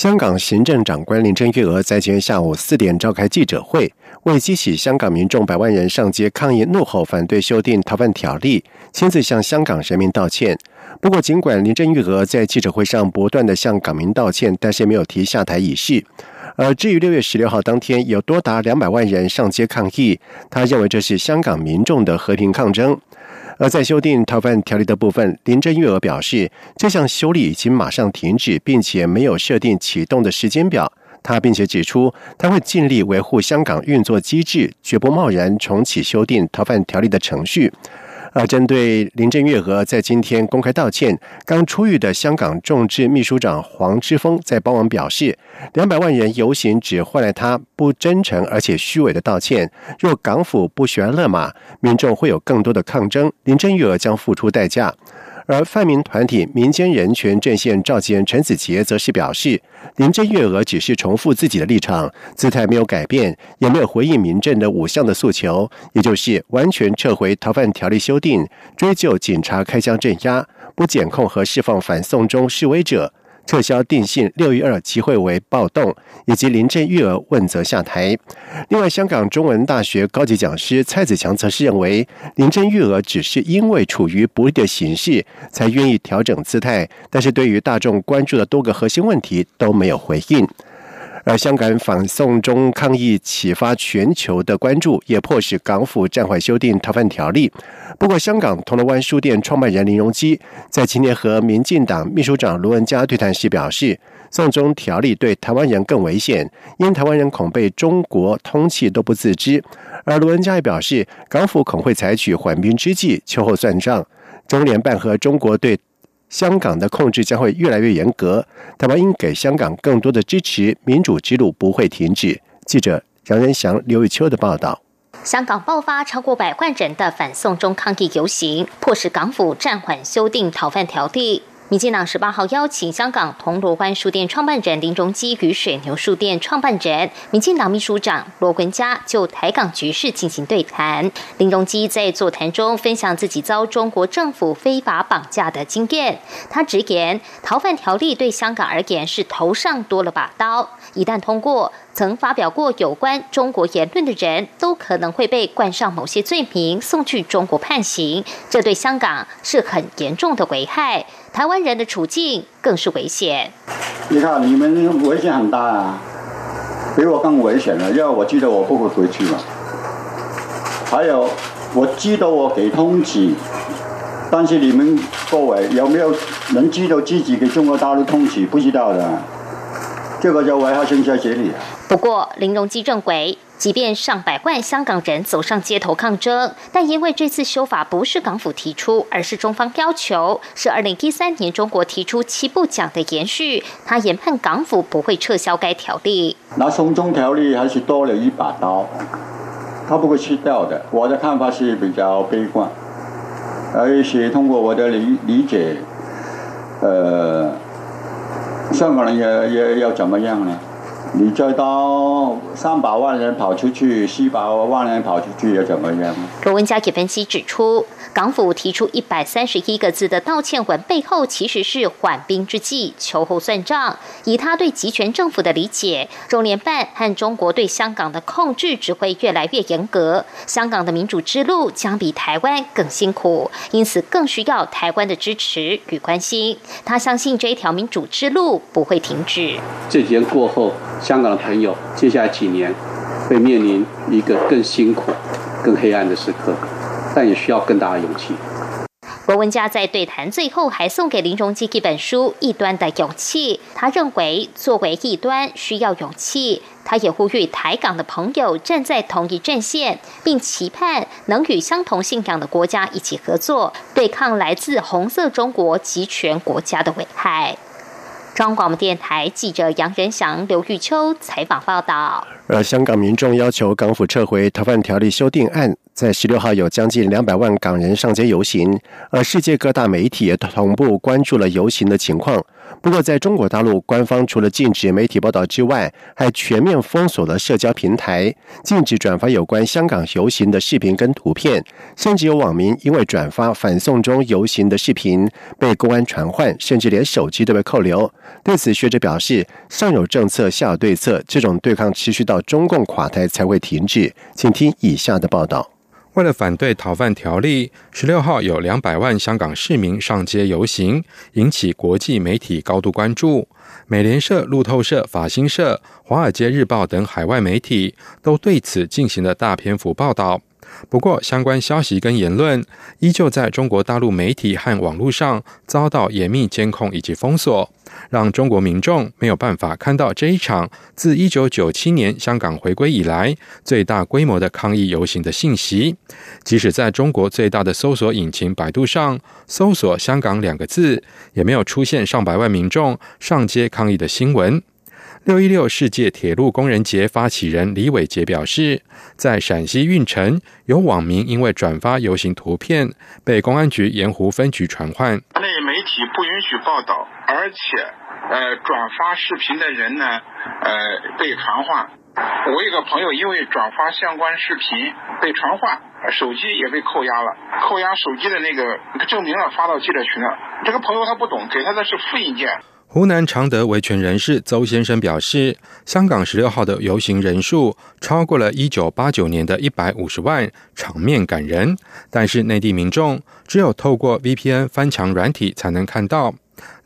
香港行政长官林郑月娥在今天下午四点召开记者会，为激起香港民众百万人上街抗议、怒吼反对修订逃犯条例，亲自向香港人民道歉。不过，尽管林郑月娥在记者会上不断的向港民道歉，但是没有提下台仪式。而至于六月十六号当天有多达两百万人上街抗议，他认为这是香港民众的和平抗争。而在修订逃犯条例的部分，林郑月娥表示，这项修例已经马上停止，并且没有设定启动的时间表。她并且指出，她会尽力维护香港运作机制，绝不贸然重启修订逃犯条例的程序。而针对林郑月娥在今天公开道歉，刚出狱的香港众志秘书长黄之锋在傍晚表示，两百万人游行只换来他不真诚而且虚伪的道歉。若港府不悬勒马，民众会有更多的抗争，林郑月娥将付出代价。而泛民团体民间人权阵线召集人陈子杰则是表示，林郑月娥只是重复自己的立场，姿态没有改变，也没有回应民政的五项的诉求，也就是完全撤回逃犯条例修订、追究警察开枪镇压、不检控和释放反送中示威者。撤销定性六一二集会为暴动，以及林郑月娥问责下台。另外，香港中文大学高级讲师蔡子强则是认为，林郑月娥只是因为处于不利的形势，才愿意调整姿态，但是对于大众关注的多个核心问题都没有回应。而香港反送中抗议启发全球的关注，也迫使港府暂缓修订逃犯条例。不过，香港铜锣湾书店创办人林荣基在今天和民进党秘书长卢文嘉对谈时表示，送中条例对台湾人更危险，因台湾人恐被中国通缉都不自知。而卢文嘉也表示，港府恐会采取缓兵之计，秋后算账。中联办和中国对。香港的控制将会越来越严格，台湾应给香港更多的支持，民主之路不会停止。记者杨仁祥、刘玉秋的报道。香港爆发超过百万人的反送中抗议游行，迫使港府暂缓修订逃犯条例。民进党十八号邀请香港铜锣湾书店创办人林荣基与水牛书店创办人、民进党秘书长罗文嘉就台港局势进行对谈。林荣基在座谈中分享自己遭中国政府非法绑架的经验。他直言，逃犯条例对香港而言是头上多了把刀，一旦通过，曾发表过有关中国言论的人都可能会被冠上某些罪名，送去中国判刑。这对香港是很严重的危害。台湾人的处境更是危险。你看，你们危险很大啊，比我更危险了。因为我记得我不会回去嘛。还有，我知道我给通缉，但是你们各位有没有能知道自己给中国大陆通缉？不知道的，这个就危害生死里啊。不过，林荣基认为。即便上百万香港人走上街头抗争，但因为这次修法不是港府提出，而是中方要求，是二零一三年中国提出七步讲的延续。他研判港府不会撤销该条例。那送中条例还是多了一把刀，他不会去掉的。我的看法是比较悲观，而且通过我的理理解，呃，香港人也也要怎么样呢？你再到三百万人跑出去，四百万人跑出去又怎么样？罗文佳给分析指出，港府提出一百三十一个字的道歉文背后，其实是缓兵之计，秋后算账。以他对集权政府的理解，中联办和中国对香港的控制只会越来越严格，香港的民主之路将比台湾更辛苦，因此更需要台湾的支持与关心。他相信这一条民主之路不会停止。这几年过后。香港的朋友，接下来几年会面临一个更辛苦、更黑暗的时刻，但也需要更大的勇气。罗文佳在对谈最后还送给林荣基一本书《异端的勇气》，他认为作为异端需要勇气。他也呼吁台港的朋友站在同一阵线，并期盼能与相同信仰的国家一起合作，对抗来自红色中国集权国家的危害。中央广播电台记者杨仁祥、刘玉秋采访报道。而香港民众要求港府撤回逃犯条例修订案，在十六号有将近两百万港人上街游行，而世界各大媒体也同步关注了游行的情况。不过，在中国大陆，官方除了禁止媒体报道之外，还全面封锁了社交平台，禁止转发有关香港游行的视频跟图片，甚至有网民因为转发反送中游行的视频被公安传唤，甚至连手机都被扣留。对此，学者表示，上有政策，下有对策，这种对抗持续到中共垮台才会停止。请听以下的报道。为了反对逃犯条例，十六号有两百万香港市民上街游行，引起国际媒体高度关注。美联社、路透社、法新社、华尔街日报等海外媒体都对此进行了大篇幅报道。不过，相关消息跟言论依旧在中国大陆媒体和网络上遭到严密监控以及封锁，让中国民众没有办法看到这一场自一九九七年香港回归以来最大规模的抗议游行的信息。即使在中国最大的搜索引擎百度上搜索“香港”两个字，也没有出现上百万民众上街抗议的新闻。六一六世界铁路工人节发起人李伟杰表示，在陕西运城，有网民因为转发游行图片，被公安局盐湖分局传唤。内媒体不允许报道，而且，呃，转发视频的人呢，呃，被传唤。我一个朋友因为转发相关视频被传唤，手机也被扣押了，扣押手机的那个证明了发到记者群了。这个朋友他不懂，给他的是复印件。湖南常德维权人士邹先生表示，香港十六号的游行人数超过了一九八九年的一百五十万，场面感人。但是内地民众只有透过 VPN 翻墙软体才能看到。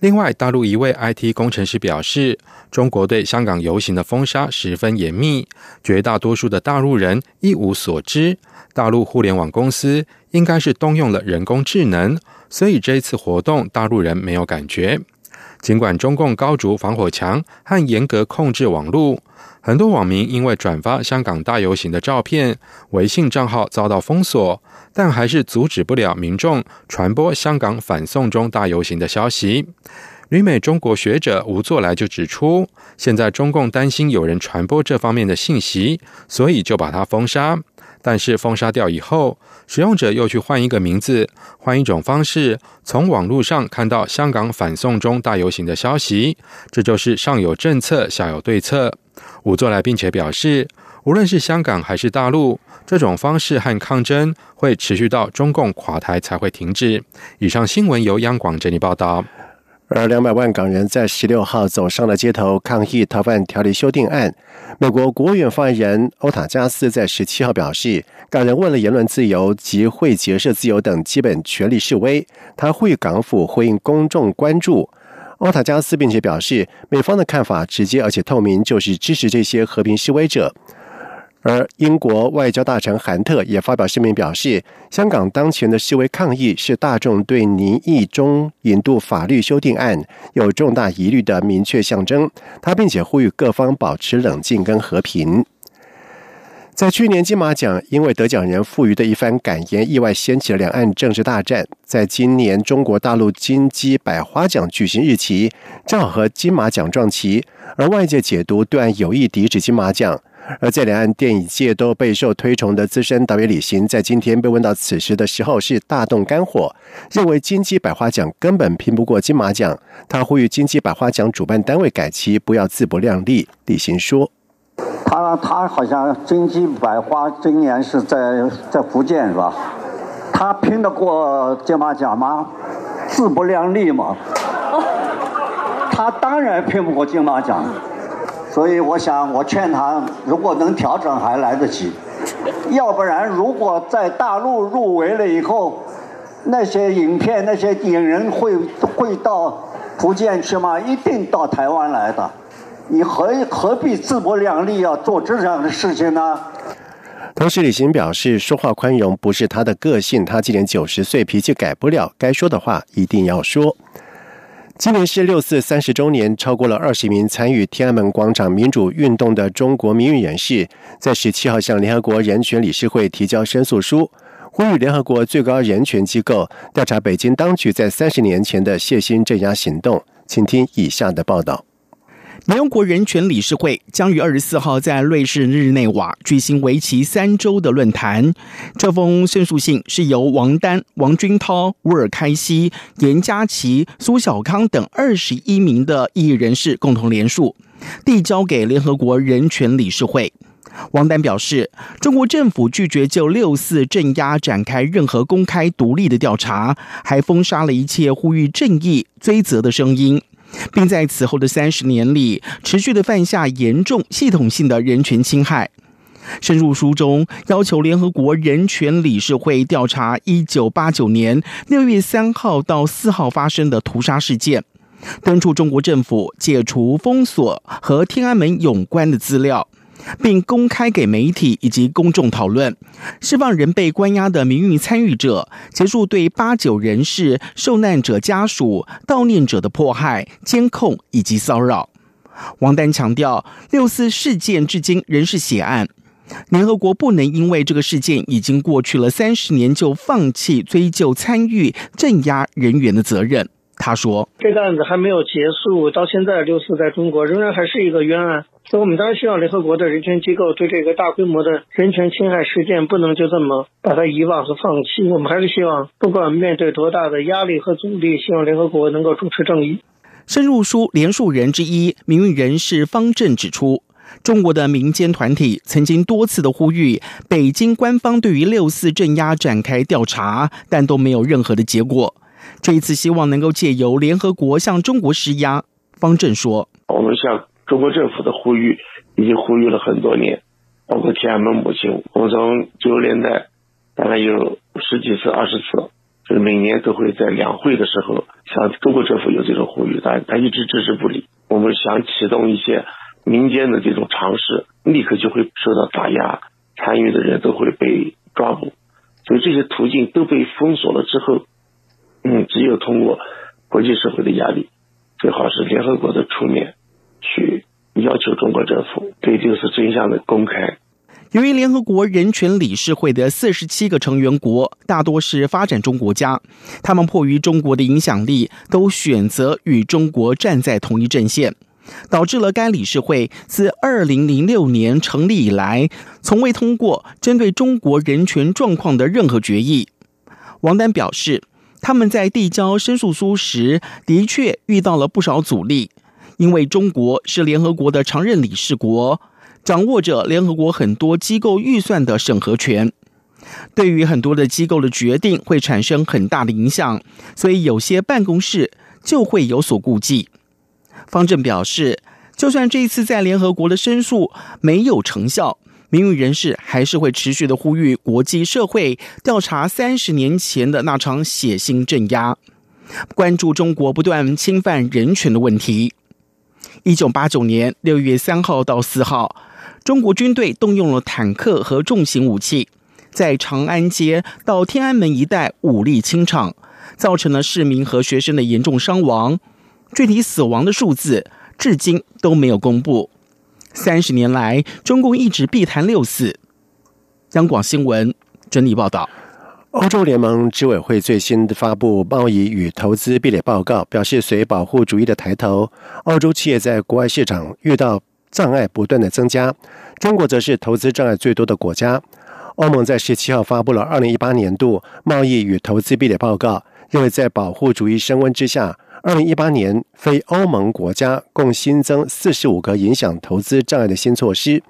另外，大陆一位 IT 工程师表示，中国对香港游行的封杀十分严密，绝大多数的大陆人一无所知。大陆互联网公司应该是动用了人工智能，所以这次活动大陆人没有感觉。尽管中共高筑防火墙和严格控制网络，很多网民因为转发香港大游行的照片，微信账号遭到封锁，但还是阻止不了民众传播香港反送中大游行的消息。旅美中国学者吴作来就指出，现在中共担心有人传播这方面的信息，所以就把它封杀。但是封杀掉以后，使用者又去换一个名字，换一种方式，从网络上看到香港反送中大游行的消息，这就是上有政策，下有对策。吴作来并且表示，无论是香港还是大陆，这种方式和抗争会持续到中共垮台才会停止。以上新闻由央广整理报道。而两百万港人在十六号走上了街头抗议逃犯条例修订案。美国国务院发言人欧塔加斯在十七号表示，港人为了言论自由及会结社自由等基本权利示威。他呼吁港府回应公众关注。欧塔加斯并且表示，美方的看法直接而且透明，就是支持这些和平示威者。而英国外交大臣韩特也发表声明表示，香港当前的示威抗议是大众对拟议中引渡法律修订案有重大疑虑的明确象征。他并且呼吁各方保持冷静跟和平。在去年金马奖，因为得奖人傅予的一番感言，意外掀起了两岸政治大战。在今年中国大陆金鸡百花奖举行日期正好和金马奖撞齐，而外界解读对岸有意抵制金马奖。而在两岸电影界都备受推崇的资深导演李行，在今天被问到此时的时候，是大动肝火，认为金鸡百花奖根本拼不过金马奖。他呼吁金鸡百花奖主办单位改期，不要自不量力。李行说：“他他好像金鸡百花今年是在在福建是吧？他拼得过金马奖吗？自不量力嘛？他当然拼不过金马奖。”所以我想，我劝他，如果能调整还来得及；要不然，如果在大陆入围了以后，那些影片、那些影人会会到福建去吗？一定到台湾来的。你何何必自不量力，要做这样的事情呢？同时，李行表示，说话宽容不是他的个性，他今年九十岁，脾气改不了，该说的话一定要说。今年是六四三十周年，超过了二十名参与天安门广场民主运动的中国民运人士，在十七号向联合国人权理事会提交申诉书，呼吁联合国最高人权机构调查北京当局在三十年前的血腥镇压行动。请听以下的报道。联合国人权理事会将于二十四号在瑞士日内瓦举行为期三周的论坛。这封申诉信是由王丹、王军涛、乌尔开西、严家琪、苏小康等二十一名的异议人士共同联署，递交给联合国人权理事会。王丹表示，中国政府拒绝就六四镇压展开任何公开独立的调查，还封杀了一切呼吁正义追责的声音。并在此后的三十年里，持续的犯下严重系统性的人权侵害。深入书中要求联合国人权理事会调查一九八九年六月三号到四号发生的屠杀事件，敦促中国政府解除封锁和天安门有关的资料。并公开给媒体以及公众讨论，释放仍被关押的民运参与者，结束对八九人士、受难者家属、悼念者的迫害、监控以及骚扰。王丹强调，六四事件至今仍是血案，联合国不能因为这个事件已经过去了三十年就放弃追究参与镇压人员的责任。他说：“这个案子还没有结束，到现在六四在中国仍然还是一个冤案。所以，我们当然希望联合国的人权机构对这个大规模的人权侵害事件不能就这么把它遗忘和放弃。我们还是希望，不管面对多大的压力和阻力，希望联合国能够主持正义。”深入书联署人之一民运人士方正指出，中国的民间团体曾经多次的呼吁北京官方对于六四镇压展开调查，但都没有任何的结果。这一次希望能够借由联合国向中国施压。方正说：“我们向中国政府的呼吁已经呼吁了很多年，包括天安门母亲，我们从九十年代大概有十几次、二十次，就是每年都会在两会的时候向中国政府有这种呼吁，但他一直置之不理。我们想启动一些民间的这种尝试，立刻就会受到打压，参与的人都会被抓捕，所以这些途径都被封锁了之后。”嗯，只有通过国际社会的压力，最好是联合国的出面去要求中国政府对六四真相的公开。由于联合国人权理事会的四十七个成员国大多是发展中国家，他们迫于中国的影响力，都选择与中国站在同一阵线，导致了该理事会自二零零六年成立以来，从未通过针对中国人权状况的任何决议。王丹表示。他们在递交申诉书时，的确遇到了不少阻力，因为中国是联合国的常任理事国，掌握着联合国很多机构预算的审核权，对于很多的机构的决定会产生很大的影响，所以有些办公室就会有所顾忌。方正表示，就算这次在联合国的申诉没有成效。民运人士还是会持续的呼吁国际社会调查三十年前的那场血腥镇压，关注中国不断侵犯人权的问题。一九八九年六月三号到四号，中国军队动用了坦克和重型武器，在长安街到天安门一带武力清场，造成了市民和学生的严重伤亡。具体死亡的数字至今都没有公布。三十年来，中共一直避谈六四。央广新闻整理报道：欧洲联盟执委会最新发布贸易与投资壁垒报告，表示随保护主义的抬头，欧洲企业在国外市场遇到障碍不断的增加。中国则是投资障碍最多的国家。欧盟在十七号发布了二零一八年度贸易与投资壁垒报告，因为在保护主义升温之下。二零一八年，非欧盟国家共新增四十五个影响投资障碍的新措施，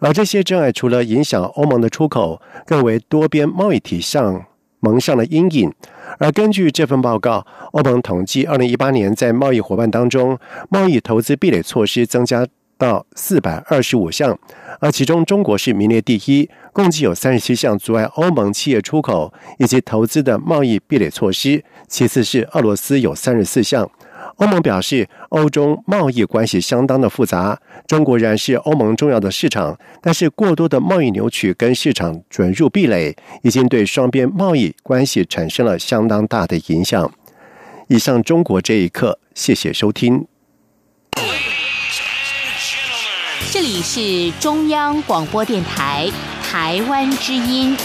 而这些障碍除了影响欧盟的出口，更为多边贸易体上蒙上了阴影。而根据这份报告，欧盟统计，二零一八年在贸易伙伴当中，贸易投资壁垒措施增加。到四百二十五项，而其中中国是名列第一，共计有三十七项阻碍欧盟企业出口以及投资的贸易壁垒措施。其次是俄罗斯有三十四项。欧盟表示，欧中贸易关系相当的复杂，中国仍然是欧盟重要的市场，但是过多的贸易扭曲跟市场准入壁垒，已经对双边贸易关系产生了相当大的影响。以上中国这一刻，谢谢收听。这里是中央广播电台台湾之音。